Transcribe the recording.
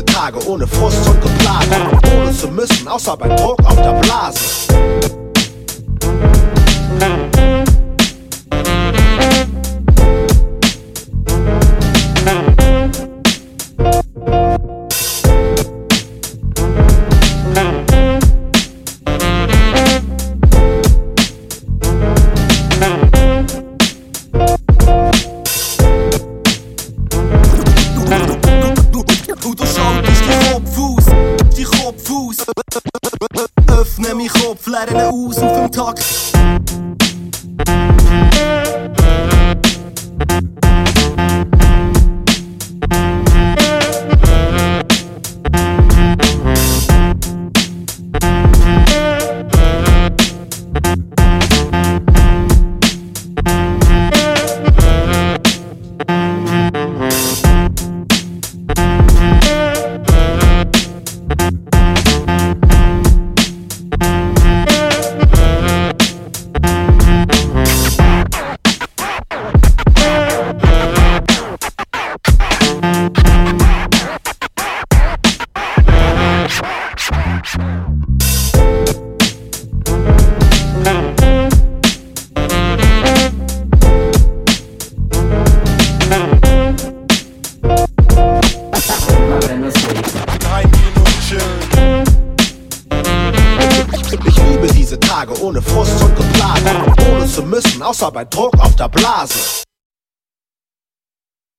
diese Tage ohne Frust und Geplage. Ohne zu müssen, außer beim Druck auf der Blase. Und du aus. Öffne meinen Kopf, ihn aus auf dem Takt. Diese Tage ohne Frust und Geplage. Ohne zu müssen, außer bei Druck auf der Blase.